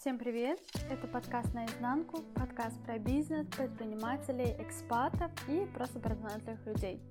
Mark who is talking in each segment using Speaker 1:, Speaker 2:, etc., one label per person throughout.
Speaker 1: Всем привет! Это подкаст «Наизнанку», подкаст про бизнес, предпринимателей, экспатов и просто прознательных людей.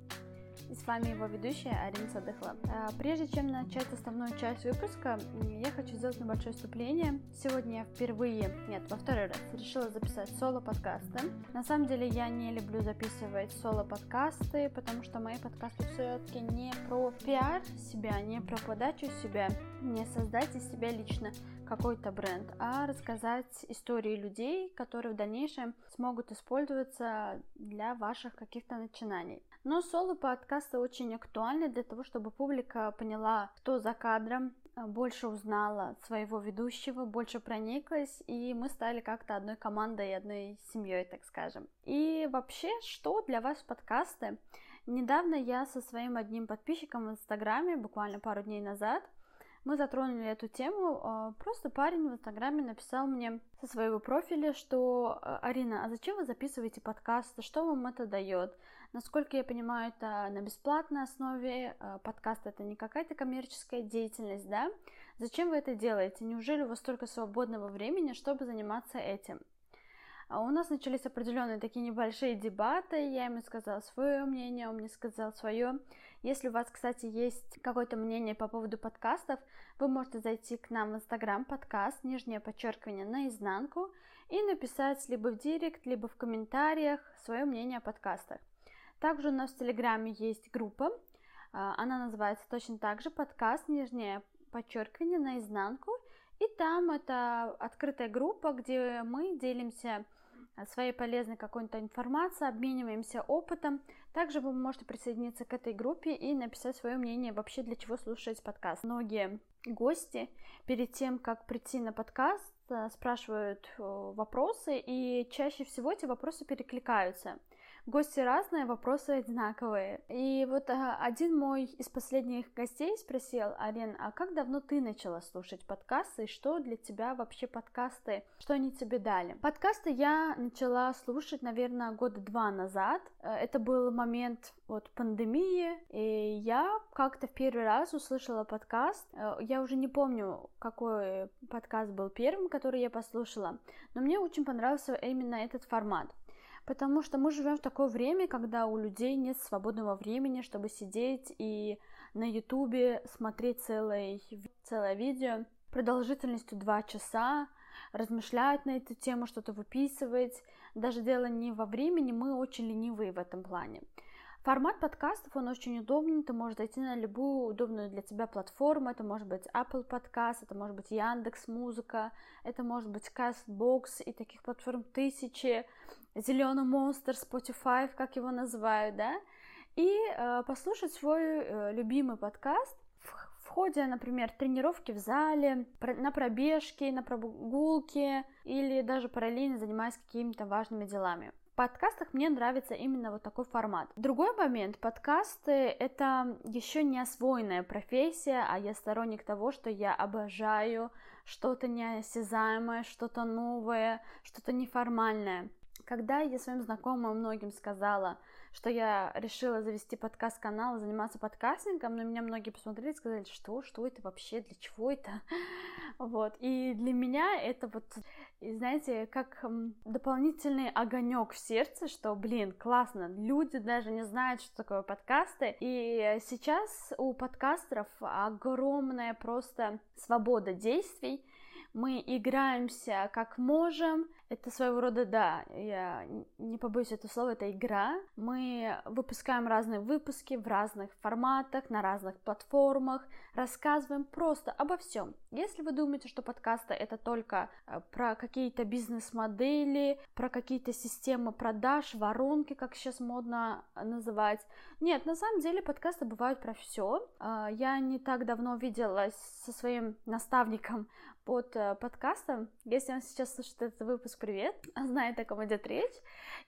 Speaker 1: И с вами его ведущая Арина Садыхла. А, прежде чем начать основную часть выпуска, я хочу сделать небольшое вступление. Сегодня я впервые, нет, во второй раз решила записать соло-подкасты. На самом деле я не люблю записывать соло-подкасты, потому что мои подкасты все-таки не про пиар себя, не про подачу себя, не создать из себя лично какой-то бренд, а рассказать истории людей, которые в дальнейшем смогут использоваться для ваших каких-то начинаний. Но соло-подкасты очень актуальны для того, чтобы публика поняла, кто за кадром, а, больше узнала своего ведущего, больше прониклась, и мы стали как-то одной командой, одной семьей, так скажем. И вообще, что для вас подкасты? Недавно я со своим одним подписчиком в Инстаграме, буквально пару дней назад, мы затронули эту тему. А, просто парень в Инстаграме написал мне со своего профиля, что «А, Арина, а зачем вы записываете подкасты? Что вам это дает? Насколько я понимаю, это на бесплатной основе. А, подкаст это не какая-то коммерческая деятельность, да? Зачем вы это делаете? Неужели у вас столько свободного времени, чтобы заниматься этим? А у нас начались определенные такие небольшие дебаты. Я ему сказала свое мнение, он мне сказал свое. Если у вас, кстати, есть какое-то мнение по поводу подкастов, вы можете зайти к нам в Инстаграм подкаст, нижнее подчеркивание наизнанку, и написать либо в директ, либо в комментариях свое мнение о подкастах. Также у нас в Телеграме есть группа, а, она называется точно так же подкаст, нижнее подчеркивание наизнанку, и там это открытая группа, где мы делимся своей полезной какой-то информацией, обмениваемся опытом. Также вы можете присоединиться к этой группе и написать свое мнение вообще, для чего слушать подкаст. Многие гости перед тем, как прийти на подкаст, э, спрашивают вопросы, и чаще всего эти вопросы перекликаются. Гости разные, вопросы одинаковые. И вот а, один мой из последних гостей спросил, Арен, а как давно ты начала слушать подкасты, и что для тебя вообще подкасты, что они тебе дали? Подкасты я начала слушать, наверное, года два назад. Э, это был момент вот пандемии, и я как-то в первый раз услышала подкаст. Э, я уже не помню, какой подкаст был первым, который я послушала, но мне очень понравился именно этот формат. Потому что мы живем в такое время, когда у людей нет свободного времени, чтобы сидеть и на ютубе смотреть целое, целое видео продолжительностью 2 часа, размышлять на эту тему, что-то выписывать. Даже дело не во времени, мы очень ленивые в этом плане. Формат подкастов, он очень удобный, ты можешь зайти на любую удобную для тебя платформу, это может быть Apple Podcast, это может быть Яндекс Музыка, это может быть Castbox и таких платформ тысячи, Зеленый монстр, Spotify, как его называют, да, и э, послушать свой э, любимый подкаст. В, в ходе, например, тренировки в зале, про, на пробежке, на прогулке или даже параллельно занимаясь какими-то важными делами подкастах мне нравится именно вот такой формат. Другой момент, подкасты это еще не освоенная профессия, а я сторонник того, что я обожаю что-то неосязаемое, что-то новое, что-то неформальное. Когда я своим знакомым многим сказала, что я решила завести подкаст-канал заниматься подкастингом, на меня многие посмотрели и сказали, что, что это вообще, для чего это? Вот. И для меня это вот, знаете, как дополнительный огонек в сердце, что, блин, классно, люди даже не знают, что такое подкасты. И сейчас у подкастеров огромная просто свобода действий, мы играемся как можем. Это своего рода, да, я не побоюсь этого слова, это игра. Мы выпускаем разные выпуски в разных форматах, на разных платформах, рассказываем просто обо всем. Если вы думаете, что подкасты это только э, про какие-то бизнес-модели, про какие-то системы продаж, воронки, как сейчас модно называть, нет, на самом деле подкасты бывают про все. Э, я не так давно виделась со своим наставником под э, подкастом. Если он сейчас слушает этот выпуск, привет, знает, о ком идет речь.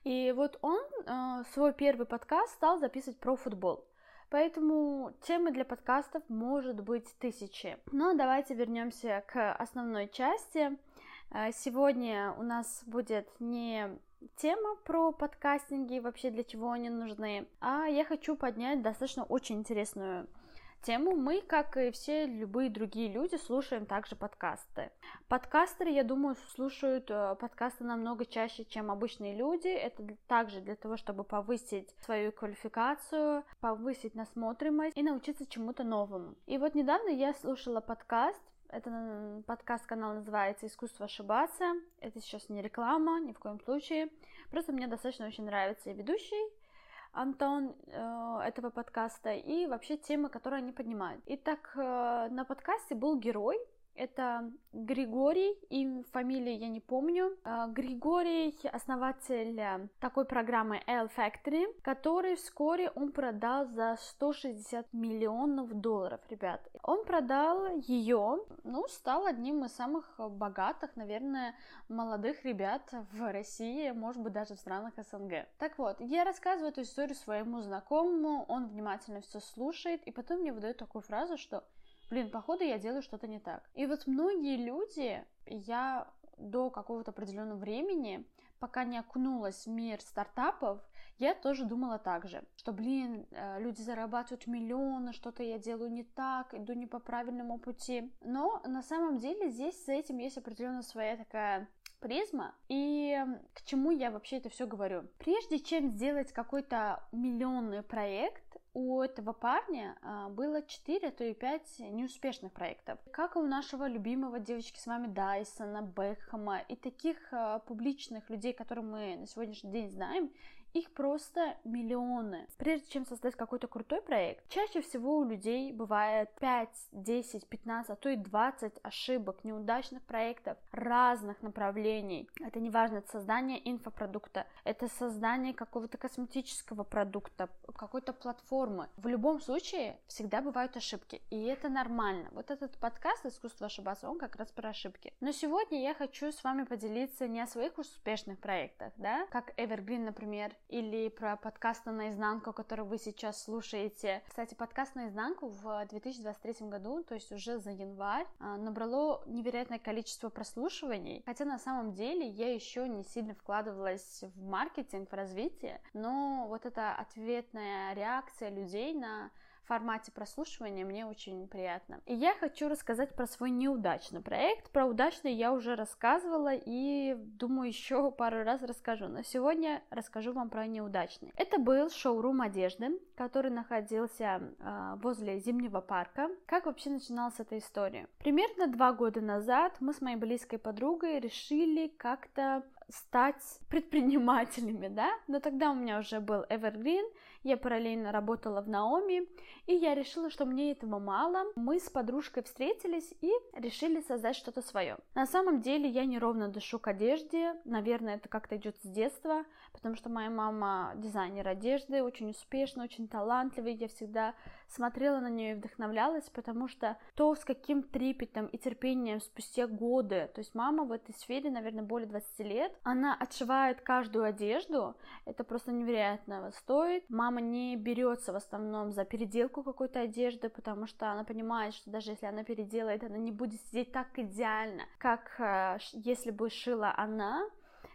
Speaker 1: И вот он э, свой первый подкаст стал записывать про футбол. Поэтому темы для подкастов может быть тысячи. Но давайте вернемся к основной части. Э, сегодня у нас будет не тема про подкастинги, вообще для чего они нужны, а я хочу поднять достаточно очень интересную тему, мы, как и все любые другие люди, слушаем также подкасты. Подкастеры, я думаю, слушают э, подкасты намного чаще, чем обычные люди. Это также для того, чтобы повысить свою квалификацию, повысить насмотримость и научиться чему-то новому. И вот недавно я слушала подкаст это подкаст-канал называется «Искусство ошибаться». Это сейчас не реклама, ни в коем случае. Просто мне достаточно очень нравится ведущий, Антон э, этого подкаста и вообще темы, которые они поднимают. Итак, э, на подкасте был герой, это Григорий, и фамилии я не помню. А, Григорий основатель э, такой программы L Factory, который вскоре он продал за 160 миллионов долларов, ребят. Он продал ее, ну, стал одним из самых богатых, наверное, молодых ребят в России, может быть, даже в странах СНГ. Так вот, я рассказываю эту историю своему знакомому, он внимательно все слушает, и потом мне выдает такую фразу, что блин, походу я делаю что-то не так. И вот многие люди, я до какого-то определенного времени, пока не окунулась в мир стартапов, я тоже думала так же, что, блин, э, люди зарабатывают миллионы, что-то я делаю не так, иду не по правильному пути. Но на самом деле здесь с этим есть определенная своя такая призма. И к чему я вообще это все говорю? Прежде чем сделать какой-то миллионный проект, у этого парня а, было 4, а то и 5 неуспешных проектов. Как и у нашего любимого девочки с вами Дайсона, Бекхэма и таких а, публичных людей, которые мы на сегодняшний день знаем, их просто миллионы. Прежде чем создать какой-то крутой проект, чаще всего у людей бывает 5, 10, 15, а то и 20 ошибок, неудачных проектов разных направлений. Это не важно, это создание инфопродукта, это создание какого-то косметического продукта, какой-то платформы. В любом случае всегда бывают ошибки, и это нормально. Вот этот подкаст «Искусство ошибаться», он как раз про ошибки. Но сегодня я хочу с вами поделиться не о своих успешных проектах, да, как Evergreen, например, или про подкаст наизнанку, который вы сейчас слушаете. Кстати, подкаст наизнанку в 2023 году, то есть уже за январь, а, набрало невероятное количество прослушиваний, хотя на самом деле я еще не сильно вкладывалась в маркетинг, в развитие, но вот эта ответная реакция людей на формате прослушивания мне очень приятно. И я хочу рассказать про свой неудачный проект. Про удачный я уже рассказывала и думаю еще пару раз расскажу. Но сегодня расскажу вам про неудачный. Это был шоурум одежды, который находился э, возле Зимнего парка. Как вообще начиналась эта история? Примерно два года назад мы с моей близкой подругой решили как-то стать предпринимателями, да, но тогда у меня уже был Evergreen, я параллельно работала в Наоми, и я решила, что мне этого мало. Мы с подружкой встретились и решили создать что-то свое. На самом деле я неровно дышу к одежде, наверное, это как-то идет с детства, потому что моя мама дизайнер одежды, очень успешный, очень талантливый, я всегда смотрела на нее и вдохновлялась, потому что то, с каким трепетом и терпением спустя годы, то есть мама в этой сфере, наверное, более 20 лет, она отшивает каждую одежду, это просто невероятно стоит. Мама не берется в основном за переделку какой-то одежды, потому что она понимает, что даже если она переделает, она не будет сидеть так идеально, как э, если бы шила она,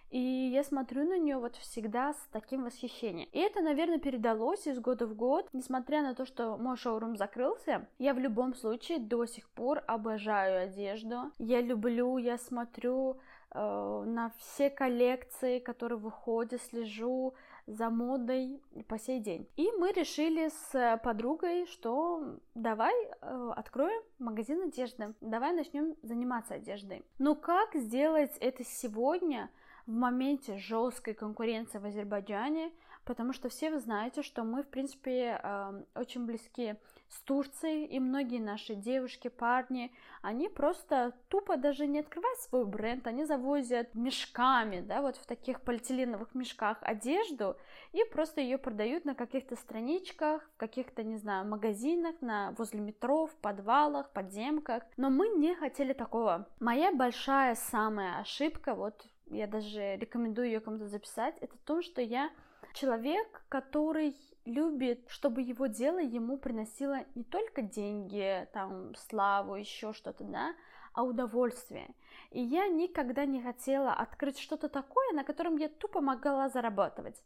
Speaker 1: и я смотрю на нее вот всегда с таким восхищением. И это, наверное, передалось из года в год. Несмотря на то, что мой шоурум закрылся, я в любом случае до сих пор обожаю одежду. Я люблю, я смотрю э, на все коллекции, которые выходят, слежу за модой по сей день. И мы решили с подругой, что давай э, откроем магазин одежды, давай начнем заниматься одеждой. Но как сделать это сегодня? в моменте жесткой конкуренции в Азербайджане, потому что все вы знаете, что мы, в принципе, эм, очень близки с Турцией, и многие наши девушки, парни, они просто тупо даже не открывают свой бренд, они завозят мешками, да, вот в таких полиэтиленовых мешках одежду, и просто ее продают на каких-то страничках, в каких-то, не знаю, магазинах, на, возле метро, в подвалах, подземках, но мы не хотели такого. Моя большая самая ошибка, вот я даже рекомендую ее кому-то записать, это то, что я человек, который любит, чтобы его дело ему приносило не только деньги, там, славу, еще что-то, да, а удовольствие. И я никогда не хотела открыть что-то такое, на котором я тупо могла зарабатывать.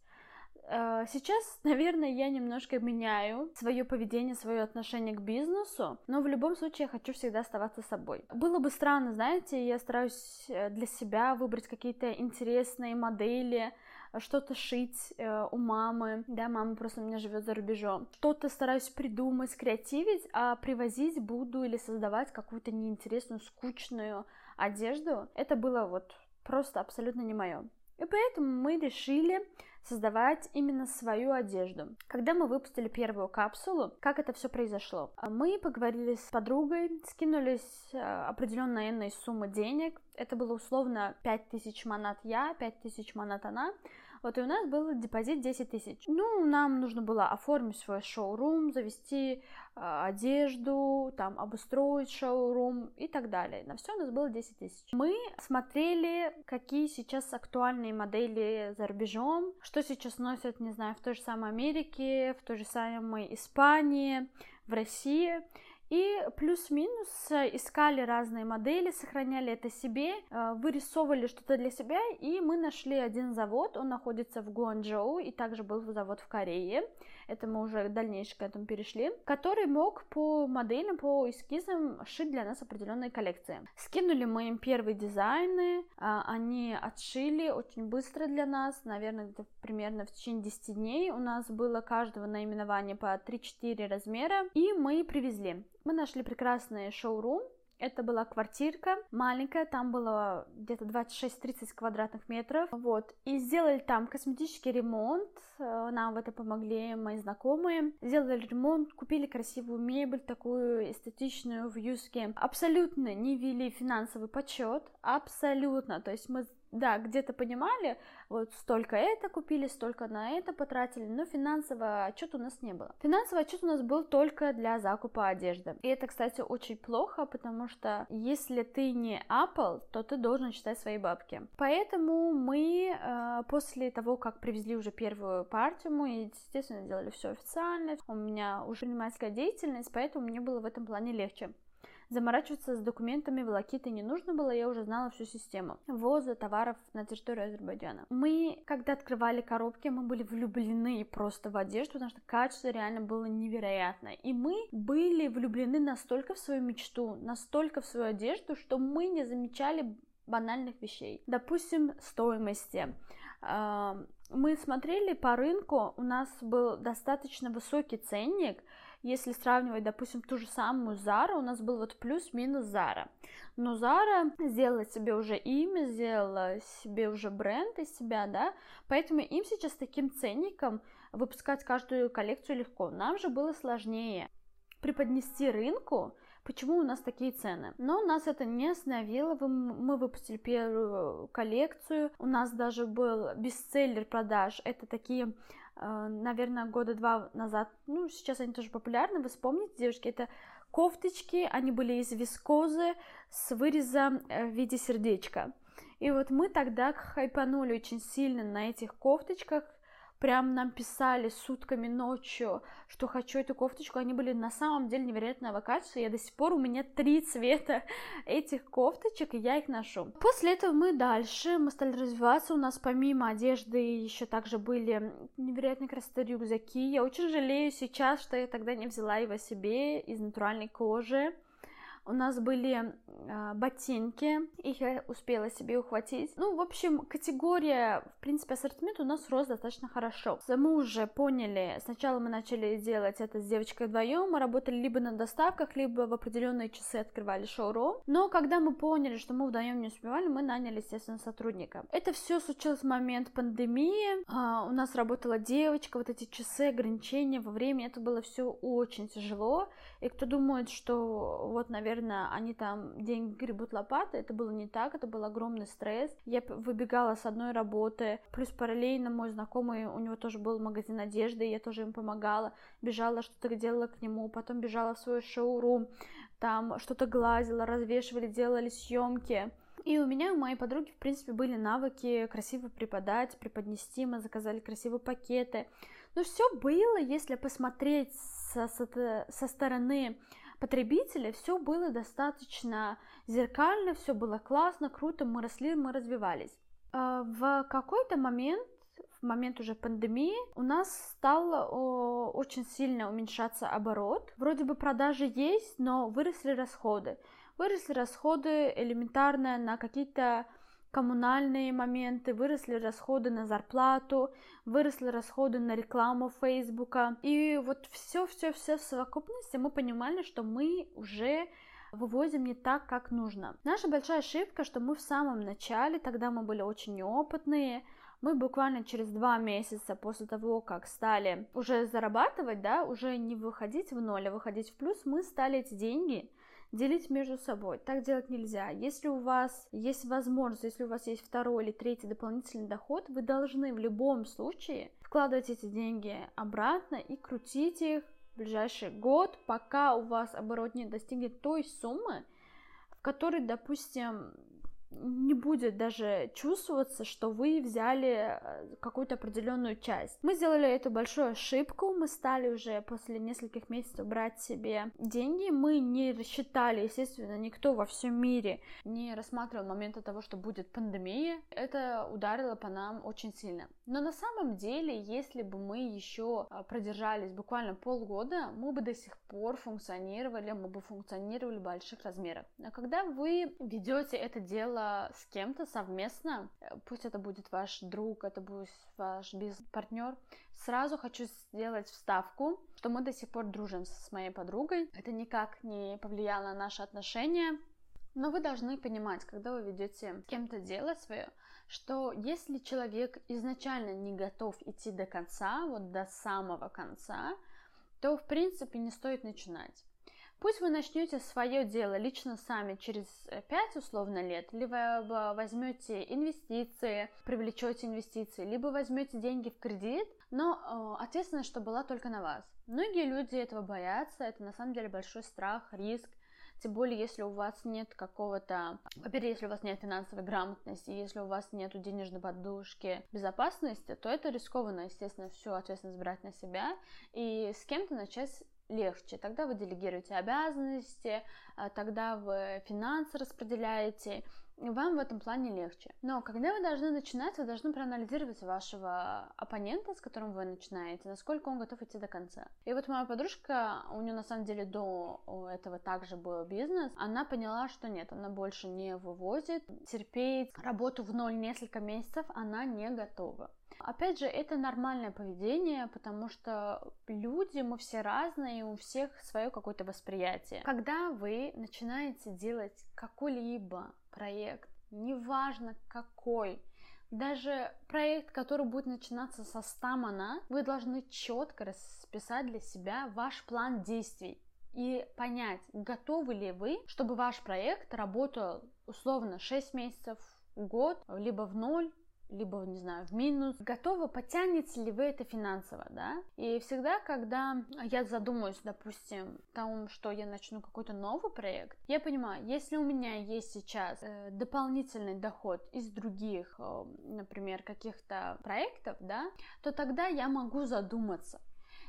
Speaker 1: Э, сейчас, наверное, я немножко меняю свое поведение, свое отношение к бизнесу, но в любом случае я хочу всегда оставаться собой. Было бы странно, знаете, я стараюсь э, для себя выбрать какие-то интересные модели, что-то шить э, у мамы, да, мама просто у меня живет за рубежом, что-то стараюсь придумать, креативить, а привозить буду или создавать какую-то неинтересную, скучную одежду, это было вот просто абсолютно не мое. И поэтому мы решили создавать именно свою одежду. Когда мы выпустили первую капсулу, как это все произошло? Мы поговорили с подругой, скинулись э, определенной энной суммы денег. Это было условно 5000 манат я, 5000 манат она. Вот и у нас был депозит 10 тысяч. Ну, нам нужно было оформить свой шоурум, завести э, одежду, там, обустроить шоурум и так далее. На все у нас было 10 тысяч. Мы смотрели, какие сейчас актуальные модели за рубежом, что сейчас носят, не знаю, в той же самой Америке, в той же самой Испании, в России. И плюс-минус э, искали разные модели, сохраняли это себе, э, вырисовывали что-то для себя, и мы нашли один завод, он находится в Гуанчжоу, и также был завод в Корее, это мы уже дальнейшее к этому перешли, который мог по моделям, по эскизам шить для нас определенные коллекции. Скинули мы им первые дизайны, а, они отшили очень быстро для нас, наверное, где-то примерно в течение 10 дней у нас было каждого наименования по 3-4 размера, и мы привезли. Мы нашли прекрасный шоурум, это была квартирка маленькая, там было где-то 26-30 квадратных метров, вот. И сделали там косметический ремонт, э, нам в это помогли мои знакомые. Сделали ремонт, купили красивую мебель, такую эстетичную в Юске. Абсолютно не вели финансовый подсчет, абсолютно. То есть мы да, где-то понимали, вот столько это купили, столько на это потратили, но финансового отчета у нас не было. Финансовый отчет у нас был только для закупа одежды. И это, кстати, очень плохо, потому что если ты не Apple, то ты должен считать свои бабки. Поэтому мы э, после того, как привезли уже первую партию, мы, естественно, делали все официально. У меня уже предпринимательская деятельность, поэтому мне было в этом плане легче. Заморачиваться с документами волокиты не нужно было, я уже знала всю систему ввоза товаров на территорию Азербайджана. Мы, когда открывали коробки, мы были влюблены просто в одежду, потому что качество реально было невероятно. И мы были влюблены настолько в свою мечту, настолько в свою одежду, что мы не замечали банальных вещей. Допустим, стоимости. Мы смотрели по рынку, у нас был достаточно высокий ценник, если сравнивать, допустим, ту же самую Зара, у нас был вот плюс-минус Зара. Но Зара сделала себе уже имя, сделала себе уже бренд из себя, да, поэтому им сейчас таким ценником выпускать каждую коллекцию легко. Нам же было сложнее преподнести рынку, почему у нас такие цены. Но нас это не остановило, мы выпустили первую коллекцию, у нас даже был бестселлер продаж, это такие наверное, года два назад, ну, сейчас они тоже популярны, вы вспомните, девушки, это кофточки, они были из вискозы с вырезом э, в виде сердечка. И вот мы тогда хайпанули очень сильно на этих кофточках, прям нам писали сутками ночью, что хочу эту кофточку, они были на самом деле невероятного качества, я до сих пор, у меня три цвета этих кофточек, и я их ношу. После этого мы дальше, мы стали развиваться, у нас помимо одежды еще также были невероятные красоты рюкзаки, я очень жалею сейчас, что я тогда не взяла его себе из натуральной кожи, у нас были э, ботинки, их я успела себе ухватить. Ну, в общем, категория, в принципе, ассортимент у нас рос достаточно хорошо. Мы уже поняли, сначала мы начали делать это с девочкой вдвоем, мы работали либо на доставках, либо в определенные часы открывали шоурум. Но когда мы поняли, что мы вдвоем не успевали, мы наняли, естественно, сотрудника. Это все случилось в момент пандемии. А, у нас работала девочка, вот эти часы ограничения во времени, это было все очень тяжело. И кто думает, что вот, наверное, они там деньги гребут лопаты, это было не так, это был огромный стресс. Я выбегала с одной работы, плюс параллельно мой знакомый, у него тоже был магазин одежды, я тоже им помогала, бежала, что-то делала к нему, потом бежала в свой шоурум, там что-то глазила, развешивали, делали съемки. И у меня у моей подруги, в принципе, были навыки красиво преподать, преподнести, мы заказали красивые пакеты. Но все было, если посмотреть со, со, со стороны потребителя, все было достаточно зеркально, все было классно, круто, мы росли, мы развивались. А, в какой-то момент в момент уже пандемии у нас стал о, очень сильно уменьшаться оборот. Вроде бы продажи есть, но выросли расходы. Выросли расходы элементарно на какие-то коммунальные моменты, выросли расходы на зарплату, выросли расходы на рекламу Фейсбука. И вот все-все-все в совокупности мы понимали, что мы уже вывозим не так, как нужно. Наша большая ошибка, что мы в самом начале, тогда мы были очень неопытные, мы буквально через два месяца после того, как стали уже зарабатывать, да, уже не выходить в ноль, а выходить в плюс, мы стали эти деньги делить между собой. Так делать нельзя. Если у вас есть возможность, если у вас есть второй или третий дополнительный доход, вы должны в любом случае вкладывать эти деньги обратно и крутить их в ближайший год, пока у вас оборот не достигнет той суммы, в которой, допустим, не будет даже чувствоваться, что вы взяли э, какую-то определенную часть. Мы сделали эту большую ошибку, мы стали уже после нескольких месяцев брать себе деньги, мы не рассчитали, естественно, никто во всем мире не рассматривал момента того, что будет пандемия, это ударило по нам очень сильно. Но на самом деле, если бы мы еще э, продержались буквально полгода, мы бы до сих пор функционировали, мы бы функционировали в больших размерах. А когда вы ведете это дело с кем-то совместно, э, пусть это будет ваш друг, это будет ваш бизнес-партнер, сразу хочу сделать вставку, что мы до сих пор дружим с моей подругой. Это никак не повлияло на наши отношения, но вы должны понимать, когда вы ведете с кем-то дело свое, что если человек изначально не готов идти до конца, вот до самого конца, то в принципе не стоит начинать. Пусть вы начнете свое дело лично сами через 5 условно лет, либо возьмете инвестиции, привлечете инвестиции, либо возьмете деньги в кредит, но э, ответственность, что была только на вас. Многие люди этого боятся, это на самом деле большой страх, риск, тем более, если у вас нет какого-то... Во-первых, если у вас нет финансовой грамотности, если у вас нет денежной подушки безопасности, то это рискованно, естественно, всю ответственность брать на себя и с кем-то начать легче. Тогда вы делегируете обязанности, а, тогда вы финансы распределяете, вам в этом плане легче. Но когда вы должны начинать, вы должны проанализировать вашего оппонента, с которым вы начинаете, насколько он готов идти до конца. И вот моя подружка, у нее на самом деле до этого также был бизнес, она поняла, что нет, она больше не вывозит, терпеть работу в ноль несколько месяцев она не готова. Опять же, это нормальное поведение, потому что люди, мы все разные, у всех свое какое-то восприятие. Когда вы начинаете делать какой-либо проект, неважно какой, даже проект, который будет начинаться со 100 мана, вы должны четко расписать для себя ваш план действий и понять, готовы ли вы, чтобы ваш проект работал условно 6 месяцев, год, либо в ноль, либо, не знаю, в минус. Готовы, потянете ли вы это финансово, да? И всегда, когда я задумаюсь, допустим, о том, что я начну какой-то новый проект, я понимаю, если у меня есть сейчас э, дополнительный доход из других, э, например, каких-то проектов, да, то тогда я могу задуматься.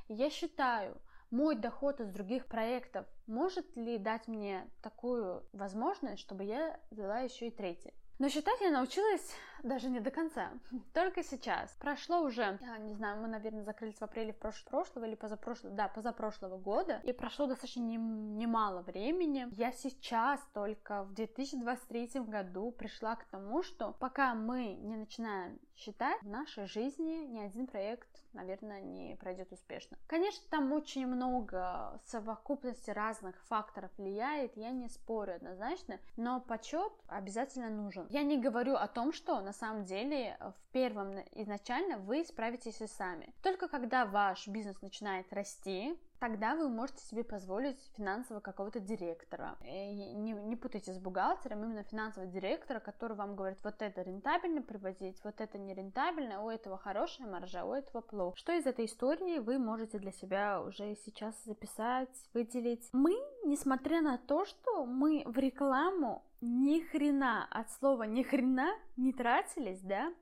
Speaker 1: Я считаю, мой доход из других проектов может ли дать мне такую возможность, чтобы я взяла еще и третий. Но считать я научилась даже не до конца. Только сейчас. Прошло уже, не знаю, мы, наверное, закрылись в апреле прош- прошлого или позапрошлого, да, позапрошлого года. И прошло достаточно немало времени. Я сейчас только в 2023 году пришла к тому, что пока мы не начинаем считать, в нашей жизни ни один проект, наверное, не пройдет успешно. Конечно, там очень много совокупности разных факторов влияет, я не спорю однозначно, но почет обязательно нужен. Я не говорю о том, что на самом деле в первом изначально вы справитесь и сами. Только когда ваш бизнес начинает расти, тогда вы можете себе позволить финансового какого-то директора. И не, не путайте с бухгалтером, именно финансового директора, который вам говорит, вот это рентабельно приводить, вот это не рентабельно, у этого хорошая маржа, у этого плохо. Что из этой истории вы можете для себя уже сейчас записать, выделить? Мы, несмотря на то, что мы в рекламу ни хрена, от слова ни хрена не тратились, да,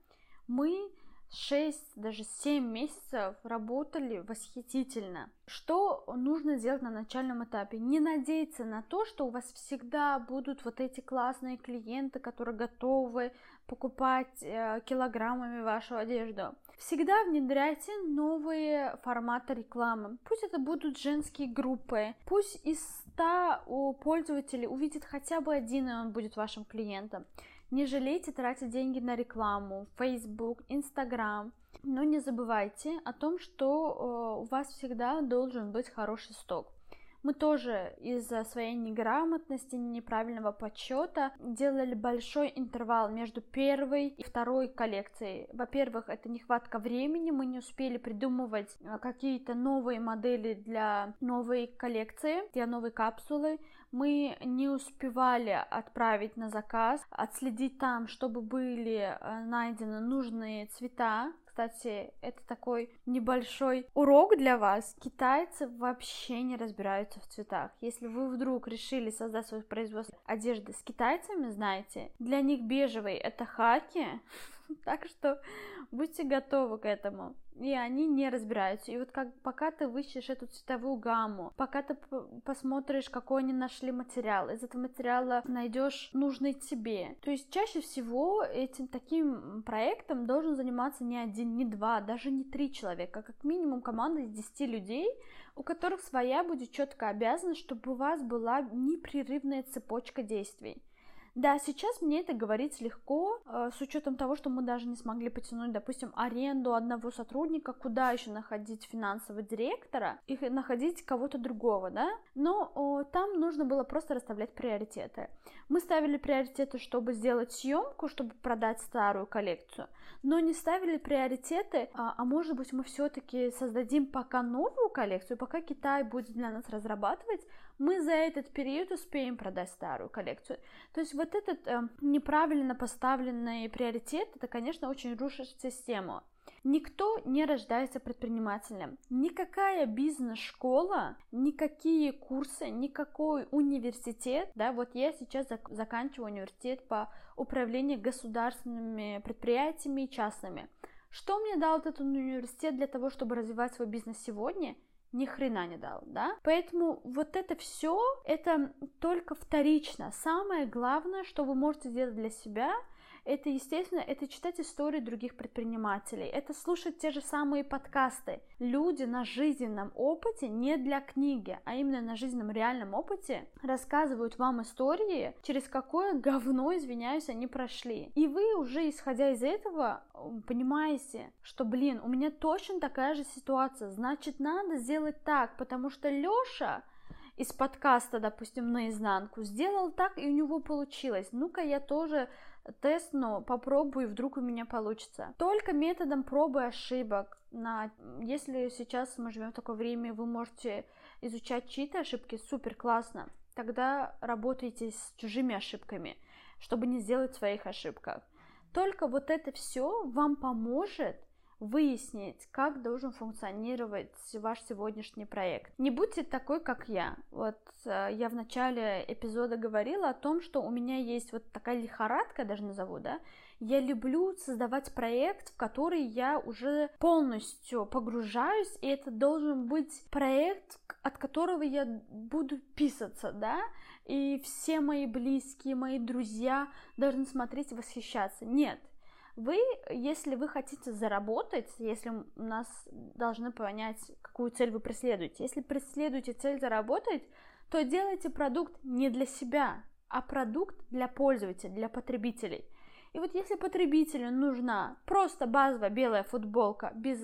Speaker 1: мы 6, даже 7 месяцев работали восхитительно. Что нужно сделать на начальном этапе? Не надеяться на то, что у вас всегда будут вот эти классные клиенты, которые готовы покупать э, килограммами вашу одежду. Всегда внедряйте новые форматы рекламы. Пусть это будут женские группы, пусть из 100 пользователей увидит хотя бы один, и он будет вашим клиентом. Не жалейте тратить деньги на рекламу, Facebook, Instagram. Но не забывайте о том, что э, у вас всегда должен быть хороший сток. Мы тоже из-за своей неграмотности, неправильного подсчета делали большой интервал между первой и второй коллекцией. Во-первых, это нехватка времени, мы не успели придумывать а, какие-то новые модели для новой коллекции, для новой капсулы. Мы не успевали отправить на заказ, отследить там, чтобы были а, найдены нужные цвета, кстати, это такой небольшой урок для вас. Китайцы вообще не разбираются в цветах. Если вы вдруг решили создать свое производство одежды с китайцами, знаете, для них бежевый это хаки, так что будьте готовы к этому и они не разбираются. И вот как пока ты выщешь эту цветовую гамму, пока ты посмотришь, какой они нашли материал, из этого материала найдешь нужный тебе. То есть чаще всего этим таким проектом должен заниматься не один, не два, даже не три человека, а как минимум команда из 10 людей, у которых своя будет четкая обязанность, чтобы у вас была непрерывная цепочка действий. Да, сейчас мне это говорить легко, э, с учетом того, что мы даже не смогли потянуть, допустим, аренду одного сотрудника, куда еще находить финансового директора и находить кого-то другого, да? Но о, там нужно было просто расставлять приоритеты. Мы ставили приоритеты, чтобы сделать съемку, чтобы продать старую коллекцию, но не ставили приоритеты, а, а может быть мы все-таки создадим пока новую коллекцию, пока Китай будет для нас разрабатывать, мы за этот период успеем продать старую коллекцию. То есть вот этот э, неправильно поставленный приоритет, это, конечно, очень рушит систему. Никто не рождается предпринимателем. Никакая бизнес-школа, никакие курсы, никакой университет, да, вот я сейчас зак- заканчиваю университет по управлению государственными предприятиями и частными. Что мне дал этот университет для того, чтобы развивать свой бизнес сегодня? Ни хрена не дал, да? Поэтому вот это все, это только вторично. Самое главное, что вы можете сделать для себя, это, естественно, это читать истории других предпринимателей, это слушать те же самые подкасты. Люди на жизненном опыте, не для книги, а именно на жизненном реальном опыте, рассказывают вам истории, через какое говно, извиняюсь, они прошли. И вы уже, исходя из этого, понимаете, что, блин, у меня точно такая же ситуация, значит, надо сделать так, потому что Лёша из подкаста, допустим, наизнанку, сделал так, и у него получилось. Ну-ка, я тоже тест, но попробую, вдруг у меня получится. Только методом пробы ошибок. На... Если сейчас мы живем в такое время, вы можете изучать чьи-то ошибки, супер классно. Тогда работайте с чужими ошибками, чтобы не сделать своих ошибках. Только вот это все вам поможет выяснить, как должен функционировать ваш сегодняшний проект. Не будьте такой, как я. Вот э, я в начале эпизода говорила о том, что у меня есть вот такая лихорадка, даже назову, да, я люблю создавать проект, в который я уже полностью погружаюсь, и это должен быть проект, от которого я буду писаться, да, и все мои близкие, мои друзья должны смотреть и восхищаться. Нет, вы, если вы хотите заработать, если у нас должны понять, какую цель вы преследуете, если преследуете цель заработать, то делайте продукт не для себя, а продукт для пользователей, для потребителей. И вот если потребителю нужна просто базовая белая футболка без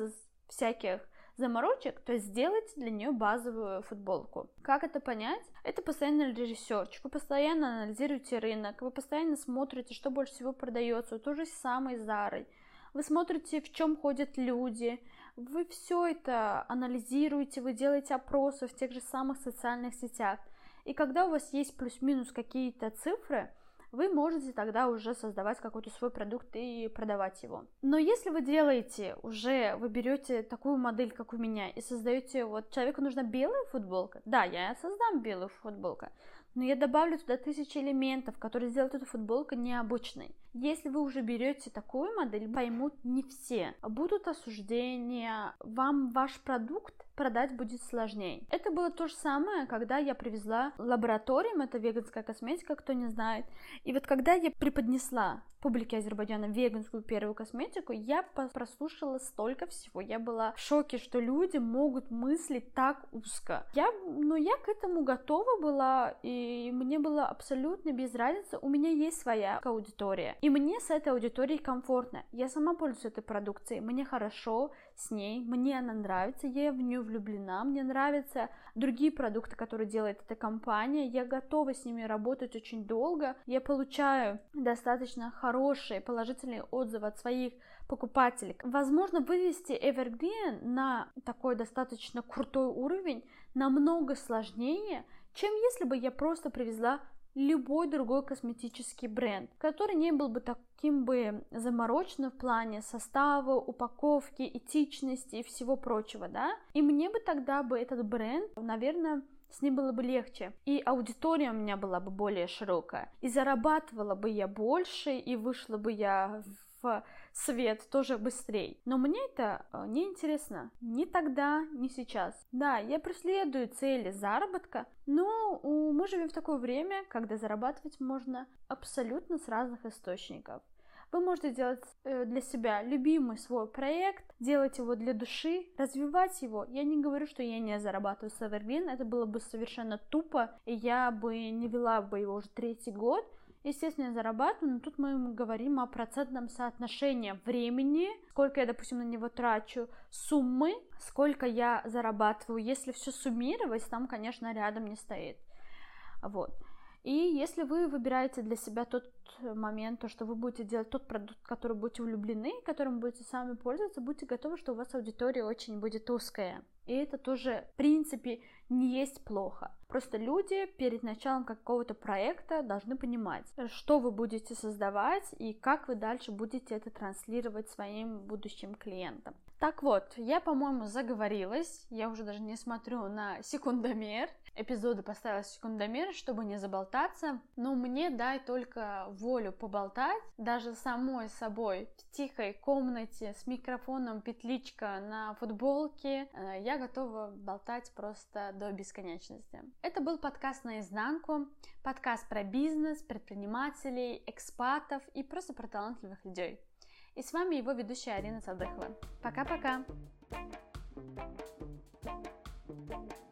Speaker 1: всяких заморочек, то есть сделать для нее базовую футболку. Как это понять? Это постоянный research. Вы постоянно анализируете рынок, вы постоянно смотрите, что больше всего продается. То же самое с Зарой. Вы смотрите, в чем ходят люди, вы все это анализируете, вы делаете опросы в тех же самых социальных сетях. И когда у вас есть плюс-минус какие-то цифры, вы можете тогда уже создавать какой-то свой продукт и продавать его. Но если вы делаете уже, вы берете такую модель, как у меня, и создаете, вот человеку нужна белая футболка, да, я создам белую футболку, но я добавлю туда тысячи элементов, которые сделают эту футболку необычной. Если вы уже берете такую модель, поймут не все. Будут осуждения, вам ваш продукт продать будет сложнее. Это было то же самое, когда я привезла лабораториям, это веганская косметика, кто не знает. И вот когда я преподнесла публике Азербайджана веганскую первую косметику, я прослушала столько всего. Я была в шоке, что люди могут мыслить так узко. Я, ну, я к этому готова была, и мне было абсолютно без разницы. У меня есть своя аудитория, и мне с этой аудиторией комфортно. Я сама пользуюсь этой продукцией, мне хорошо с ней, мне она нравится, я в нее влюблена, мне нравятся другие продукты, которые делает эта компания, я готова с ними работать очень долго, я получаю достаточно хорошие положительные отзывы от своих покупателей. Возможно, вывести Evergreen на такой достаточно крутой уровень намного сложнее, чем если бы я просто привезла любой другой косметический бренд, который не был бы таким бы замороченным в плане состава, упаковки, этичности и всего прочего, да? И мне бы тогда бы этот бренд, наверное, с ним было бы легче. И аудитория у меня была бы более широкая. И зарабатывала бы я больше, и вышла бы я в свет тоже быстрее. Но мне это э, не интересно. Ни тогда, ни сейчас. Да, я преследую цели заработка, но мы живем в такое время, когда зарабатывать можно абсолютно с разных источников. Вы можете делать э, для себя любимый свой проект, делать его для души, развивать его. Я не говорю, что я не зарабатываю с Evergreen, это было бы совершенно тупо, и я бы не вела бы его уже третий год, естественно, я зарабатываю, но тут мы говорим о процентном соотношении времени, сколько я, допустим, на него трачу, суммы, сколько я зарабатываю. Если все суммировать, там, конечно, рядом не стоит. Вот. И если вы выбираете для себя тот момент, то, что вы будете делать тот продукт, который будете влюблены, которым будете сами пользоваться, будьте готовы, что у вас аудитория очень будет узкая. И это тоже, в принципе, не есть плохо. Просто люди перед началом какого-то проекта должны понимать, что вы будете создавать и как вы дальше будете это транслировать своим будущим клиентам. Так вот, я, по-моему, заговорилась, я уже даже не смотрю на секундомер, эпизоды поставила секундомер, чтобы не заболтаться, но мне дай только волю поболтать, даже самой собой в тихой комнате с микрофоном петличка на футболке, э, я готова болтать просто до бесконечности. Это был подкаст наизнанку, подкаст про бизнес, предпринимателей, экспатов и просто про талантливых людей. И с вами его ведущая Арина Садыхова. Пока-пока! thank you